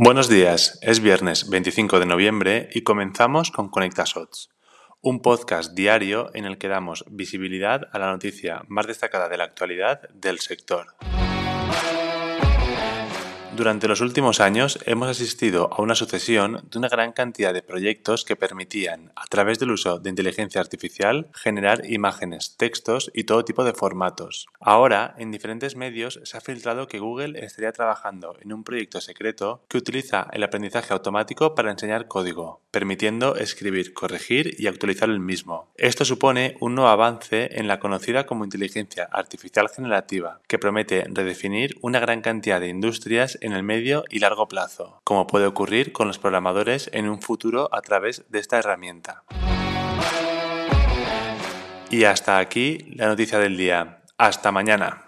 Buenos días, es viernes 25 de noviembre y comenzamos con Conectasots, un podcast diario en el que damos visibilidad a la noticia más destacada de la actualidad del sector. Durante los últimos años hemos asistido a una sucesión de una gran cantidad de proyectos que permitían, a través del uso de inteligencia artificial, generar imágenes, textos y todo tipo de formatos. Ahora, en diferentes medios se ha filtrado que Google estaría trabajando en un proyecto secreto que utiliza el aprendizaje automático para enseñar código, permitiendo escribir, corregir y actualizar el mismo. Esto supone un nuevo avance en la conocida como inteligencia artificial generativa, que promete redefinir una gran cantidad de industrias el medio y largo plazo, como puede ocurrir con los programadores en un futuro a través de esta herramienta. Y hasta aquí la noticia del día. Hasta mañana.